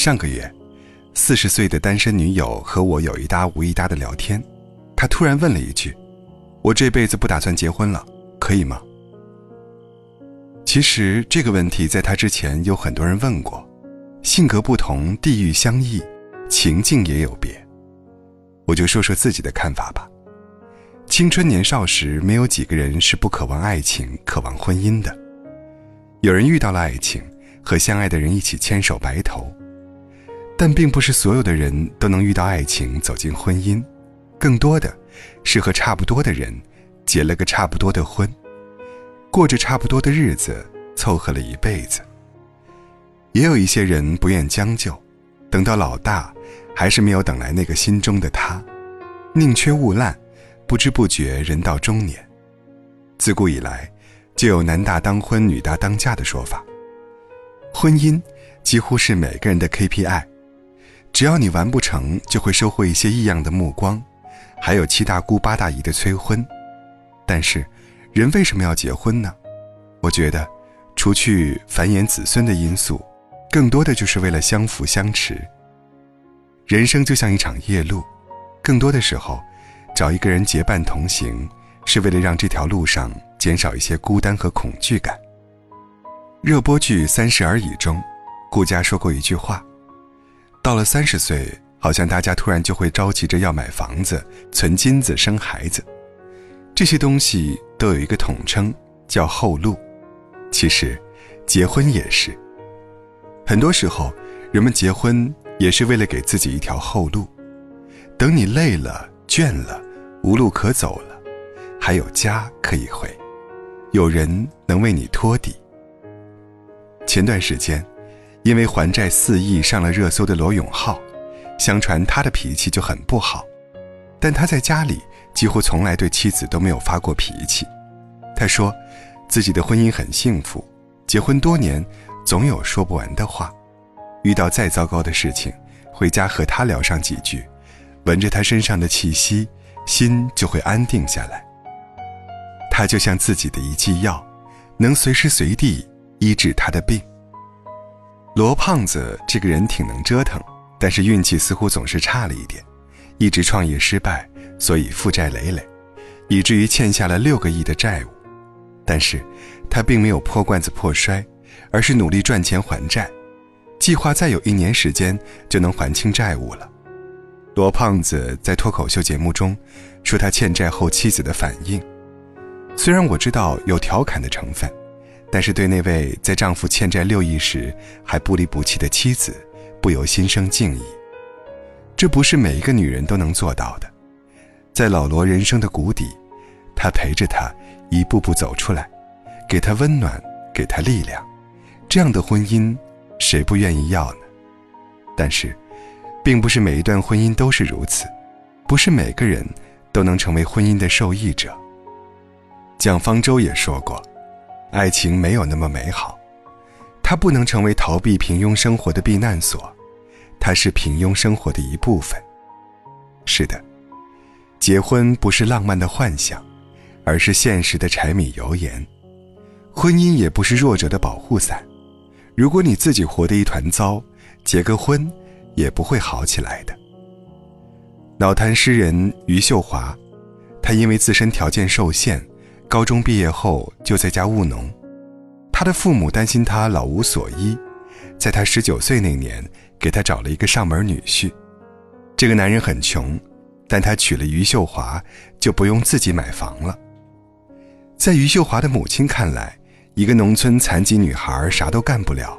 上个月，四十岁的单身女友和我有一搭无一搭的聊天，她突然问了一句：“我这辈子不打算结婚了，可以吗？”其实这个问题在她之前有很多人问过，性格不同，地域相异，情境也有别。我就说说自己的看法吧。青春年少时，没有几个人是不渴望爱情、渴望婚姻的。有人遇到了爱情，和相爱的人一起牵手白头，但并不是所有的人都能遇到爱情、走进婚姻，更多的是和差不多的人结了个差不多的婚，过着差不多的日子，凑合了一辈子。也有一些人不愿将就，等到老大，还是没有等来那个心中的他，宁缺毋滥。不知不觉，人到中年。自古以来，就有“男大当婚，女大当嫁”的说法。婚姻几乎是每个人的 KPI，只要你完不成就会收获一些异样的目光，还有七大姑八大姨的催婚。但是，人为什么要结婚呢？我觉得，除去繁衍子孙的因素，更多的就是为了相扶相持。人生就像一场夜路，更多的时候。找一个人结伴同行，是为了让这条路上减少一些孤单和恐惧感。热播剧《三十而已》中，顾佳说过一句话：“到了三十岁，好像大家突然就会着急着要买房子、存金子、生孩子，这些东西都有一个统称，叫后路。其实，结婚也是。很多时候，人们结婚也是为了给自己一条后路，等你累了。”倦了，无路可走了，还有家可以回，有人能为你托底。前段时间，因为还债四亿上了热搜的罗永浩，相传他的脾气就很不好，但他在家里几乎从来对妻子都没有发过脾气。他说，自己的婚姻很幸福，结婚多年，总有说不完的话，遇到再糟糕的事情，回家和他聊上几句。闻着他身上的气息，心就会安定下来。他就像自己的一剂药，能随时随地医治他的病。罗胖子这个人挺能折腾，但是运气似乎总是差了一点，一直创业失败，所以负债累累，以至于欠下了六个亿的债务。但是，他并没有破罐子破摔，而是努力赚钱还债，计划再有一年时间就能还清债务了。罗胖子在脱口秀节目中说他欠债后妻子的反应，虽然我知道有调侃的成分，但是对那位在丈夫欠债六亿时还不离不弃的妻子，不由心生敬意。这不是每一个女人都能做到的。在老罗人生的谷底，他陪着他一步步走出来，给他温暖，给他力量。这样的婚姻，谁不愿意要呢？但是。并不是每一段婚姻都是如此，不是每个人都能成为婚姻的受益者。蒋方舟也说过，爱情没有那么美好，它不能成为逃避平庸生活的避难所，它是平庸生活的一部分。是的，结婚不是浪漫的幻想，而是现实的柴米油盐。婚姻也不是弱者的保护伞，如果你自己活得一团糟，结个婚。也不会好起来的。脑瘫诗人余秀华，他因为自身条件受限，高中毕业后就在家务农。他的父母担心他老无所依，在他十九岁那年，给他找了一个上门女婿。这个男人很穷，但他娶了余秀华，就不用自己买房了。在余秀华的母亲看来，一个农村残疾女孩啥都干不了，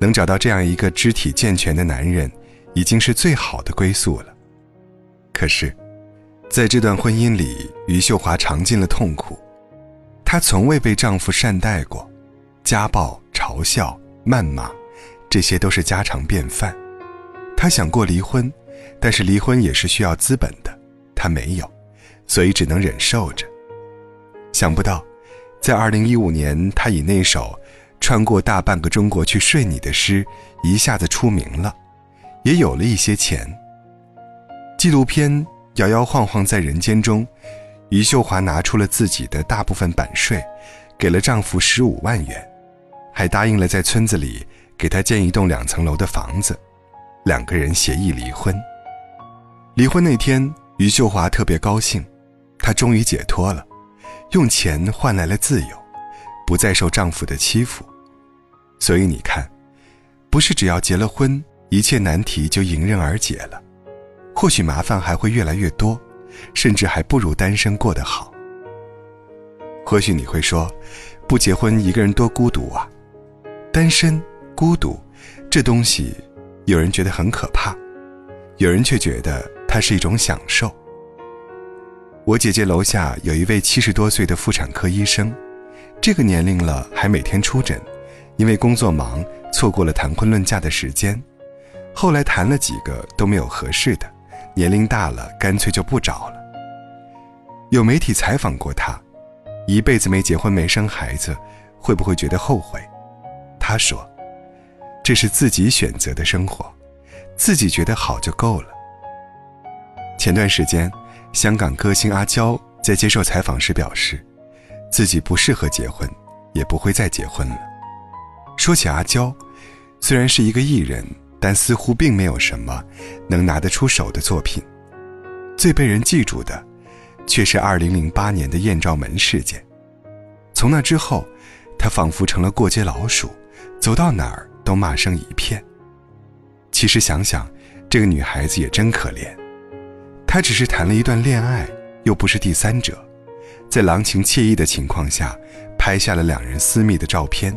能找到这样一个肢体健全的男人。已经是最好的归宿了。可是，在这段婚姻里，余秀华尝尽了痛苦。她从未被丈夫善待过，家暴、嘲笑、谩骂，这些都是家常便饭。她想过离婚，但是离婚也是需要资本的，她没有，所以只能忍受着。想不到，在2015年，她以那首“穿过大半个中国去睡你”的诗，一下子出名了。也有了一些钱。纪录片《摇摇晃晃在人间》中，余秀华拿出了自己的大部分版税，给了丈夫十五万元，还答应了在村子里给他建一栋两层楼的房子。两个人协议离婚。离婚那天，余秀华特别高兴，她终于解脱了，用钱换来了自由，不再受丈夫的欺负。所以你看，不是只要结了婚，一切难题就迎刃而解了，或许麻烦还会越来越多，甚至还不如单身过得好。或许你会说，不结婚一个人多孤独啊！单身、孤独，这东西，有人觉得很可怕，有人却觉得它是一种享受。我姐姐楼下有一位七十多岁的妇产科医生，这个年龄了还每天出诊。因为工作忙，错过了谈婚论嫁的时间，后来谈了几个都没有合适的，年龄大了，干脆就不找了。有媒体采访过他，一辈子没结婚没生孩子，会不会觉得后悔？他说：“这是自己选择的生活，自己觉得好就够了。”前段时间，香港歌星阿娇在接受采访时表示，自己不适合结婚，也不会再结婚了。说起阿娇，虽然是一个艺人，但似乎并没有什么能拿得出手的作品。最被人记住的，却是2008年的艳照门事件。从那之后，她仿佛成了过街老鼠，走到哪儿都骂声一片。其实想想，这个女孩子也真可怜。她只是谈了一段恋爱，又不是第三者，在郎情妾意的情况下，拍下了两人私密的照片。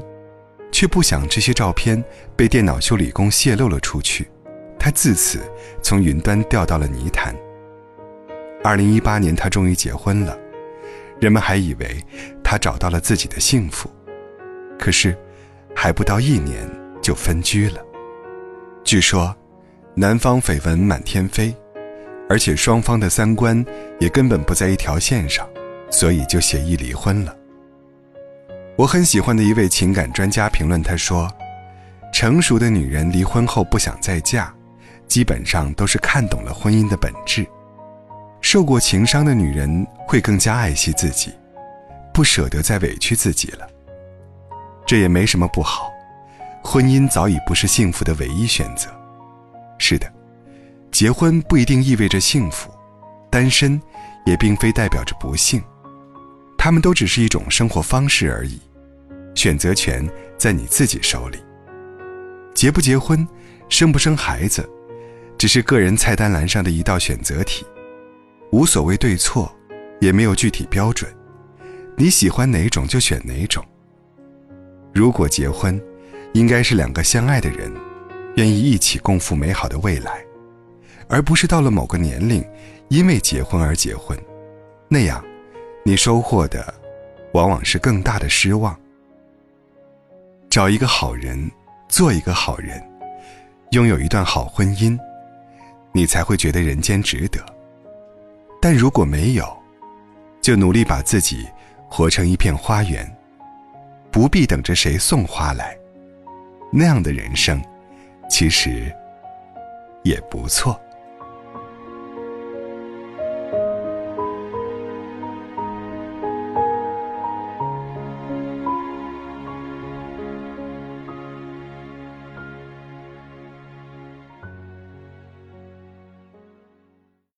却不想这些照片被电脑修理工泄露了出去，他自此从云端掉到了泥潭。二零一八年，他终于结婚了，人们还以为他找到了自己的幸福，可是还不到一年就分居了。据说，男方绯闻满天飞，而且双方的三观也根本不在一条线上，所以就协议离婚了。我很喜欢的一位情感专家评论他说：“成熟的女人离婚后不想再嫁，基本上都是看懂了婚姻的本质。受过情伤的女人会更加爱惜自己，不舍得再委屈自己了。这也没什么不好，婚姻早已不是幸福的唯一选择。是的，结婚不一定意味着幸福，单身也并非代表着不幸。”他们都只是一种生活方式而已，选择权在你自己手里。结不结婚，生不生孩子，只是个人菜单栏上的一道选择题，无所谓对错，也没有具体标准。你喜欢哪种就选哪种。如果结婚，应该是两个相爱的人，愿意一起共赴美好的未来，而不是到了某个年龄，因为结婚而结婚，那样。你收获的，往往是更大的失望。找一个好人，做一个好人，拥有一段好婚姻，你才会觉得人间值得。但如果没有，就努力把自己活成一片花园，不必等着谁送花来。那样的人生，其实也不错。